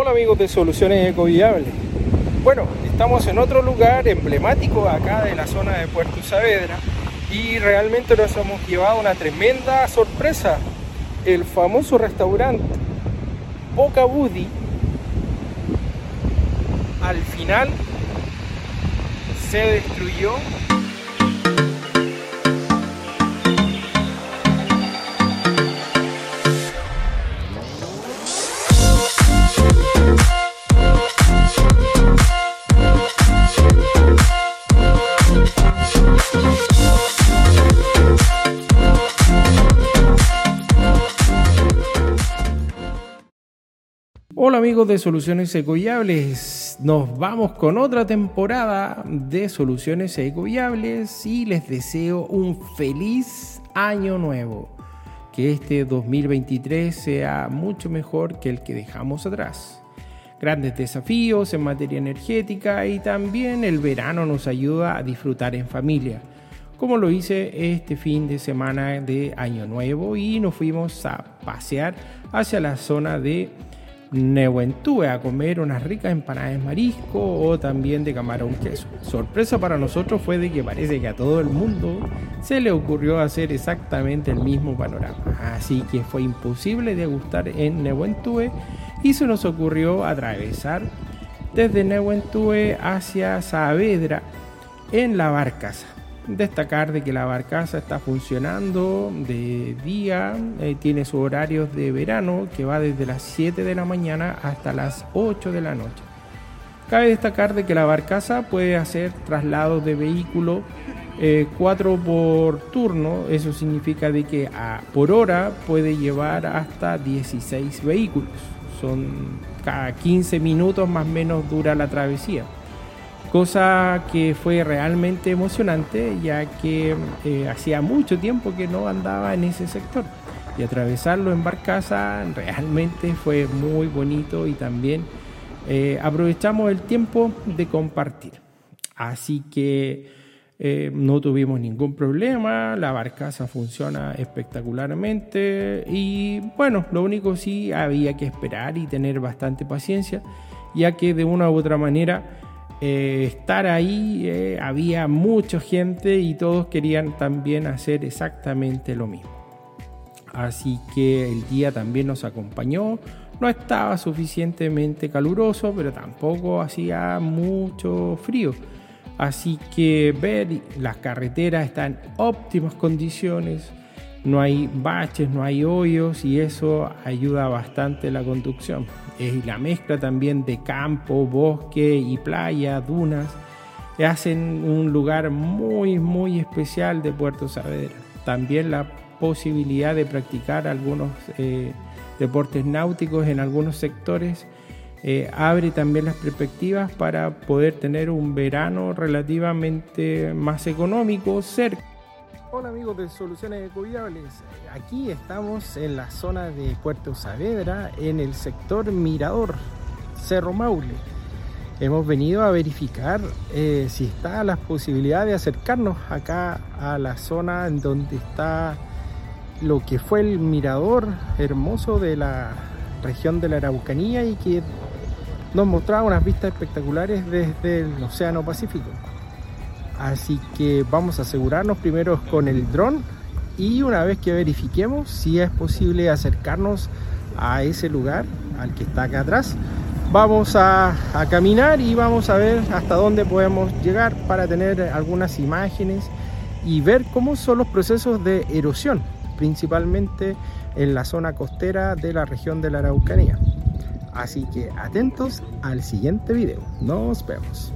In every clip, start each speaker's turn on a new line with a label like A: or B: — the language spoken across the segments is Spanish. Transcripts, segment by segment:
A: Hola amigos de Soluciones Ecoviables. Bueno, estamos en otro lugar emblemático acá de la zona de Puerto Saavedra y realmente nos hemos llevado una tremenda sorpresa. El famoso restaurante Boca Buddy al final se destruyó Hola amigos de Soluciones Ecoviables, nos vamos con otra temporada de Soluciones Ecoviables y les deseo un feliz año nuevo. Que este 2023 sea mucho mejor que el que dejamos atrás. Grandes desafíos en materia energética y también el verano nos ayuda a disfrutar en familia, como lo hice este fin de semana de Año Nuevo y nos fuimos a pasear hacia la zona de Nehuentúe a comer unas ricas empanadas de marisco o también de camarón queso. Sorpresa para nosotros fue de que parece que a todo el mundo se le ocurrió hacer exactamente el mismo panorama. Así que fue imposible degustar en Nehuentúe y se nos ocurrió atravesar desde Nehuentúe hacia Saavedra en la barcaza destacar de que la barcaza está funcionando de día, eh, tiene sus horarios de verano que va desde las 7 de la mañana hasta las 8 de la noche. Cabe destacar de que la barcaza puede hacer traslados de vehículos 4 eh, por turno, eso significa de que a, por hora puede llevar hasta 16 vehículos. Son cada 15 minutos más o menos dura la travesía cosa que fue realmente emocionante ya que eh, hacía mucho tiempo que no andaba en ese sector. Y atravesarlo en barcaza realmente fue muy bonito y también eh, aprovechamos el tiempo de compartir. Así que eh, no tuvimos ningún problema, la barcaza funciona espectacularmente y bueno, lo único sí había que esperar y tener bastante paciencia, ya que de una u otra manera eh, estar ahí, eh, había mucha gente y todos querían también hacer exactamente lo mismo. Así que el día también nos acompañó. No estaba suficientemente caluroso, pero tampoco hacía mucho frío. Así que ver las carreteras están en óptimas condiciones, no hay baches, no hay hoyos y eso ayuda bastante la conducción. La mezcla también de campo, bosque y playa, dunas, hacen un lugar muy, muy especial de Puerto Saavedra. También la posibilidad de practicar algunos eh, deportes náuticos en algunos sectores eh, abre también las perspectivas para poder tener un verano relativamente más económico cerca. Hola amigos de Soluciones Ecoviables, aquí estamos en la zona de Puerto Saavedra, en el sector Mirador, Cerro Maule. Hemos venido a verificar eh, si está la posibilidad de acercarnos acá a la zona en donde está lo que fue el mirador hermoso de la región de la Araucanía y que nos mostraba unas vistas espectaculares desde el Océano Pacífico. Así que vamos a asegurarnos primero con el dron y una vez que verifiquemos si es posible acercarnos a ese lugar, al que está acá atrás, vamos a, caminar y vamos a ver hasta dónde podemos llegar para tener algunas imágenes y ver cómo son los procesos de erosión, principalmente en la zona costera de la región de la Araucanía. Así que atentos al siguiente video. Nos vemos.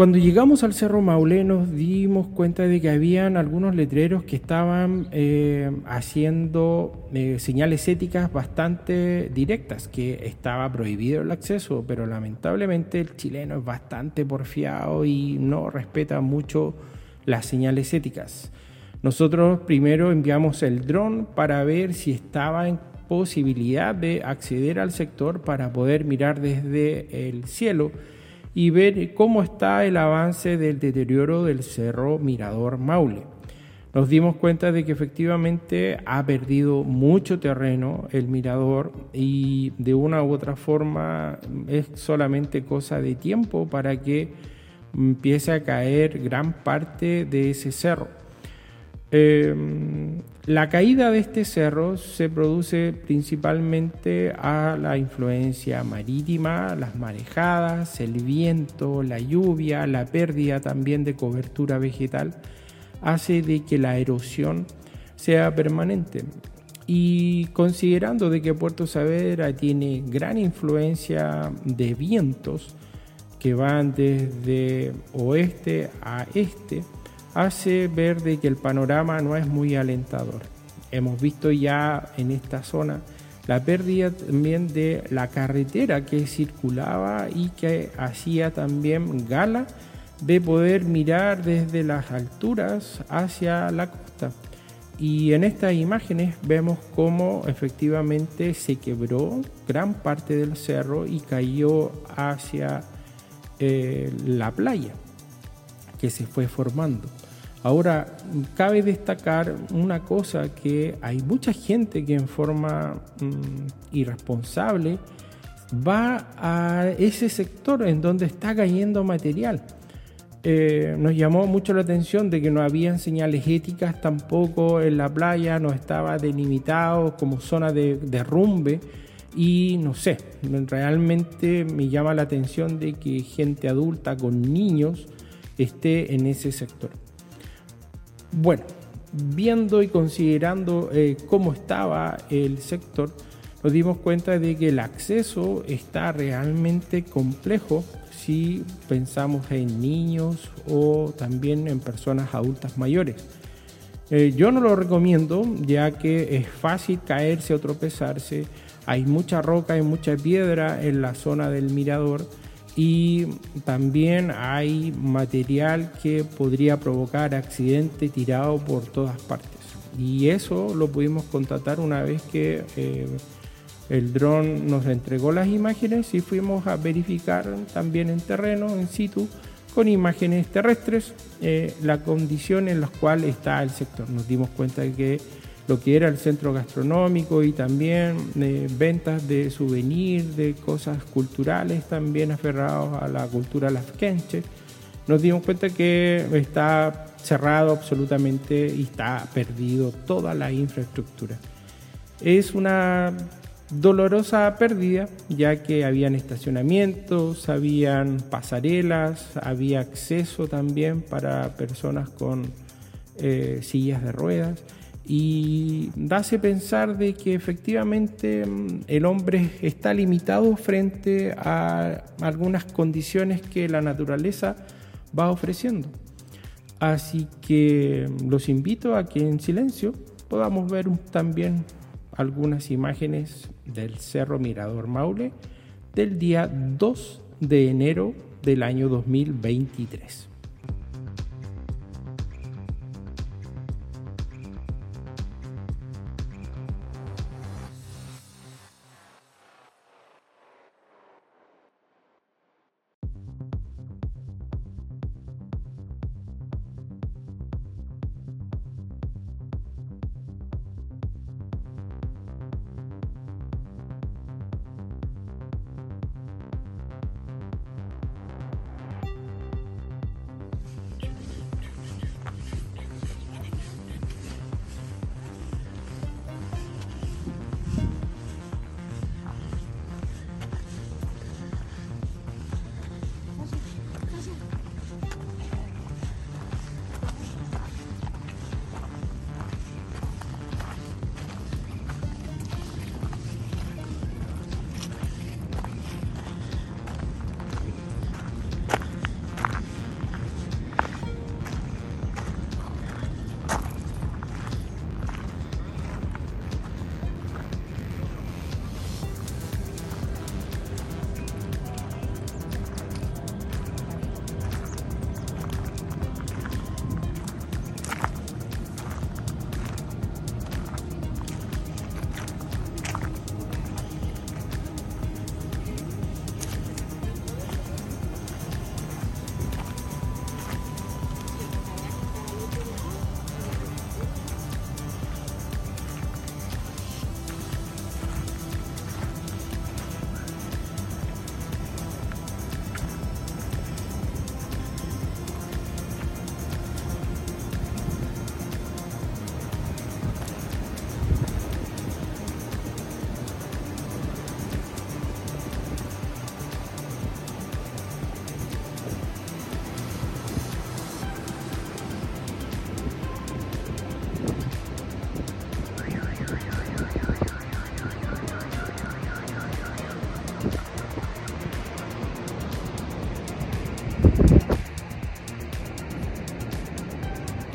A: Cuando llegamos al Cerro Maule nos dimos cuenta de que habían algunos letreros que estaban eh, haciendo eh, señales éticas bastante directas, que estaba prohibido el acceso, pero lamentablemente el chileno es bastante porfiado y no respeta mucho las señales éticas. Nosotros primero enviamos el dron para ver si estaba en posibilidad de acceder al sector para poder mirar desde el cielo y ver cómo está el avance del deterioro del cerro Mirador Maule. nos dimos cuenta de que efectivamente ha perdido mucho terreno el mirador y de una u otra forma es solamente cosa de tiempo para que empiece a caer gran parte de ese cerro. Em, la caída de este cerro se produce principalmente a la influencia marítima, las marejadas, el viento, la lluvia, la pérdida también de cobertura vegetal hace de que la erosión sea permanente. Y considerando de que Puerto Saavedra tiene gran influencia de vientos que van desde oeste a este, hace ver de que el panorama no es muy alentador. Hemos visto ya en esta zona la pérdida también de la carretera que circulaba y que hacía también gala de poder mirar desde las alturas hacia la costa. Y en estas imágenes vemos cómo efectivamente se quebró gran parte del cerro y cayó hacia eh, la playa que se fue formando. Ahora, cabe destacar una cosa, que hay mucha gente que en forma mm, irresponsable va a ese sector en donde está cayendo material. Eh, nos llamó mucho la atención de que no habían señales éticas tampoco en la playa, no estaba delimitado como zona de derrumbe y no sé, realmente me llama la atención de que gente adulta con niños esté en ese sector. Bueno, viendo y considerando eh, cómo estaba el sector, nos dimos cuenta de que el acceso está realmente complejo si pensamos en niños o también en personas adultas mayores. Eh, yo no lo recomiendo ya que es fácil caerse o tropezarse, hay mucha roca y mucha piedra en la zona del mirador y también hay material que podría provocar accidente tirado por todas partes. Y eso lo pudimos constatar una vez que eh, el dron nos entregó las imágenes y fuimos a verificar también en terreno, en situ, con imágenes terrestres, eh, la condición en la cual está el sector. Nos dimos cuenta de que lo que era el centro gastronómico y también eh, ventas de souvenirs, de cosas culturales también aferrados a la cultura lafkenche, nos dimos cuenta que está cerrado absolutamente y está perdido toda la infraestructura. Es una dolorosa pérdida, ya que habían estacionamientos, habían pasarelas, había acceso también para personas con eh, sillas de ruedas y dace pensar de que efectivamente mm, el hombre está limitado frente a algunas condiciones que la naturaleza va ofreciendo. Así que los invito a que en silencio podamos ver también algunas imágenes del Cerro Mirador Maule del día 2 de enero del año 2023.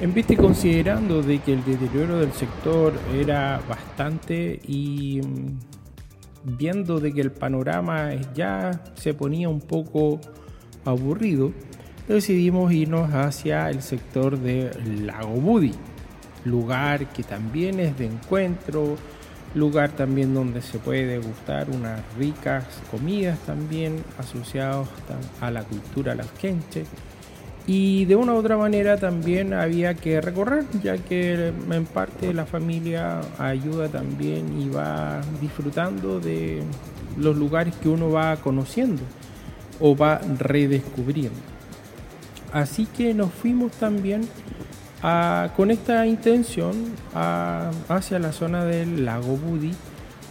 A: En vista y considerando de que el deterioro del sector era bastante y mm, viendo de que el panorama ya se ponía un poco aburrido, decidimos irnos hacia el sector de Lago Budi, lugar que también es de encuentro, lugar también donde se puede degustar unas ricas comidas también asociadas a la cultura lasquenche y de una u otra manera también había que recorrer, ya que en parte la familia ayuda también y va disfrutando de los lugares que uno va conociendo o va redescubriendo. Así que nos fuimos también con esta intención hacia la zona del lago Budi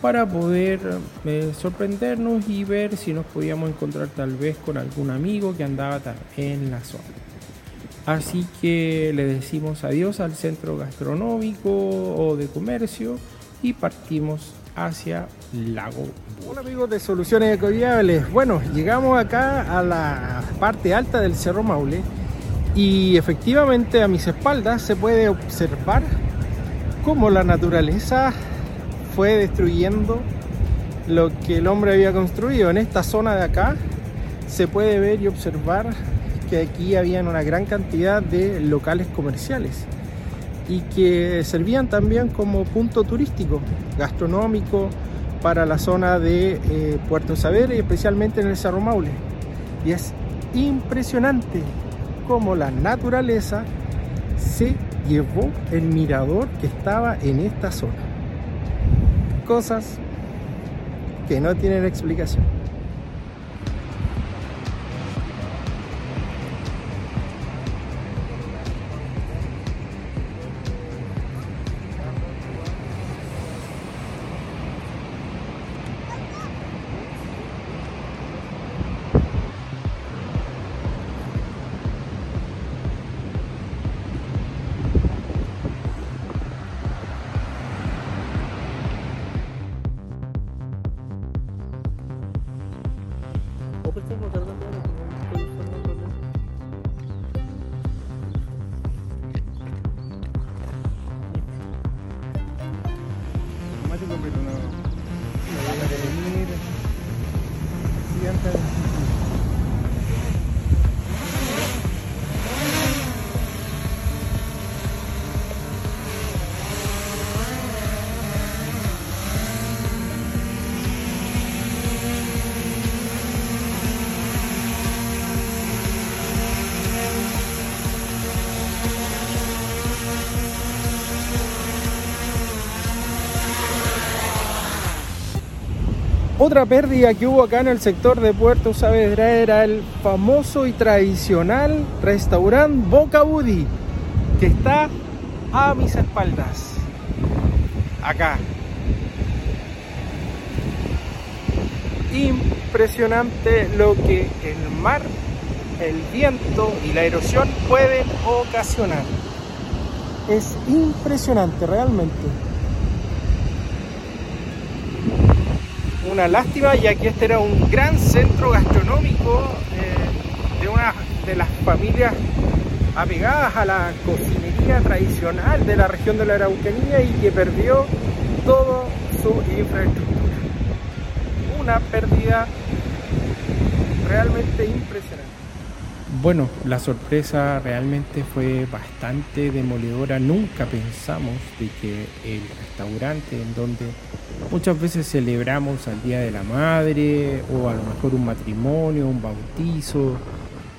A: para poder eh, sorprendernos y ver si nos podíamos encontrar tal vez con algún amigo que andaba en la zona. Así que le decimos adiós al centro gastronómico o de comercio y partimos hacia Lago.
B: Hola amigos de Soluciones Ecoviables. Bueno, llegamos acá a la parte alta del Cerro Maule y efectivamente a mis espaldas se puede observar cómo la naturaleza fue destruyendo lo que el hombre había construido. En esta zona de acá se puede ver y observar que aquí habían una gran cantidad de locales comerciales y que servían también como punto turístico, gastronómico para la zona de eh, Puerto Saber y especialmente en el Cerro Maule. Y es impresionante cómo la naturaleza se llevó el mirador que estaba en esta zona. Cosas que no tienen explicación. 最后 Otra pérdida que hubo acá en el sector de Puerto Saavedra era el famoso y tradicional restaurante Boca Budi, que está a mis espaldas. Acá. Impresionante lo que el mar, el viento y la erosión pueden ocasionar. Es impresionante realmente. Una lástima ya que este era un gran centro gastronómico eh, de una de las familias apegadas a la cocinería tradicional de la región de la Araucanía y que perdió toda su infraestructura. Una pérdida realmente impresionante.
A: Bueno, la sorpresa realmente fue bastante demoledora. Nunca pensamos de que el restaurante en donde muchas veces celebramos al Día de la Madre o a lo mejor un matrimonio, un bautizo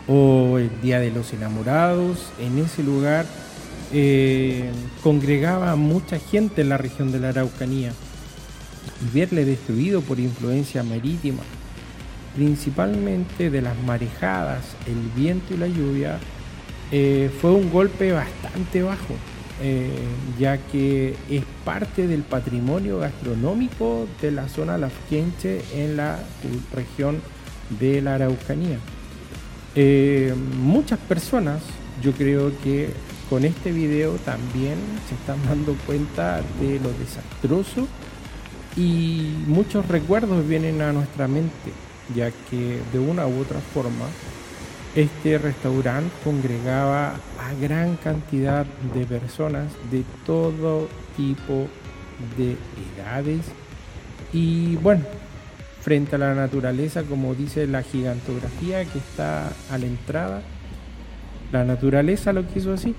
A: o el Día de los Enamorados, en ese lugar eh, congregaba mucha gente en la región de la Araucanía. Y verle destruido por influencia marítima principalmente de las marejadas, el viento y la lluvia, eh, fue un golpe bastante bajo, eh, ya que es parte del patrimonio gastronómico de la zona Lafquenche en la región de la Araucanía. Eh, muchas personas, yo creo que con este video también se están dando cuenta de lo desastroso y muchos recuerdos vienen a nuestra mente, ya que de una u otra forma este restaurante congregaba a gran cantidad de personas de todo tipo de edades y bueno, frente a la naturaleza, como dice la gigantografía que está a la entrada, la naturaleza lo quiso así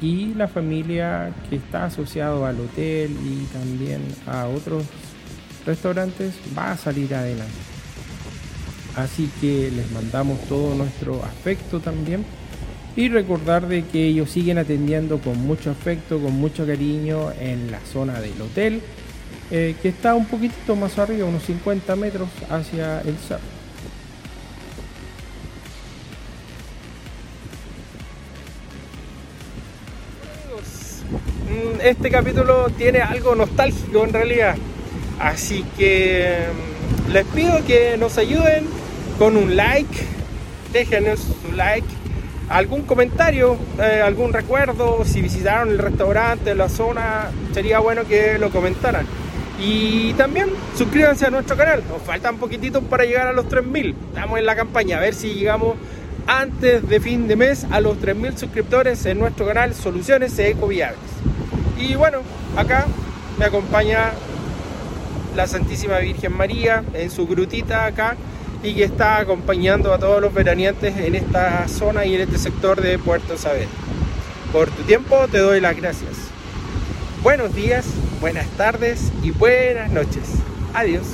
A: y la familia que está asociado al hotel y también a otros restaurantes va a salir adelante. Así que les mandamos todo nuestro afecto también y recordar de que ellos siguen atendiendo con mucho afecto, con mucho cariño en la zona del hotel, eh, que está un poquitito más arriba, unos 50 metros hacia el cerro.
B: Mm, este capítulo tiene algo nostálgico en realidad. Así que mm, les pido que nos ayuden con un like. Déjenos su like. Algún comentario, eh, algún recuerdo, si visitaron el restaurante, la zona, sería bueno que lo comentaran. Y también suscríbanse a nuestro canal. Nos falta un poquitito para llegar a los 3000. Estamos en la campaña, a ver si llegamos antes de fin de mes a los 3000 suscriptores en nuestro canal Soluciones Ecoviables. Y bueno, acá me acompaña la Santísima Virgen María en su grutita acá y que está acompañando a todos los veraneantes en esta zona y en este sector de Puerto Saber. Por tu tiempo te doy las gracias. Buenos días, buenas tardes y buenas noches. Adiós.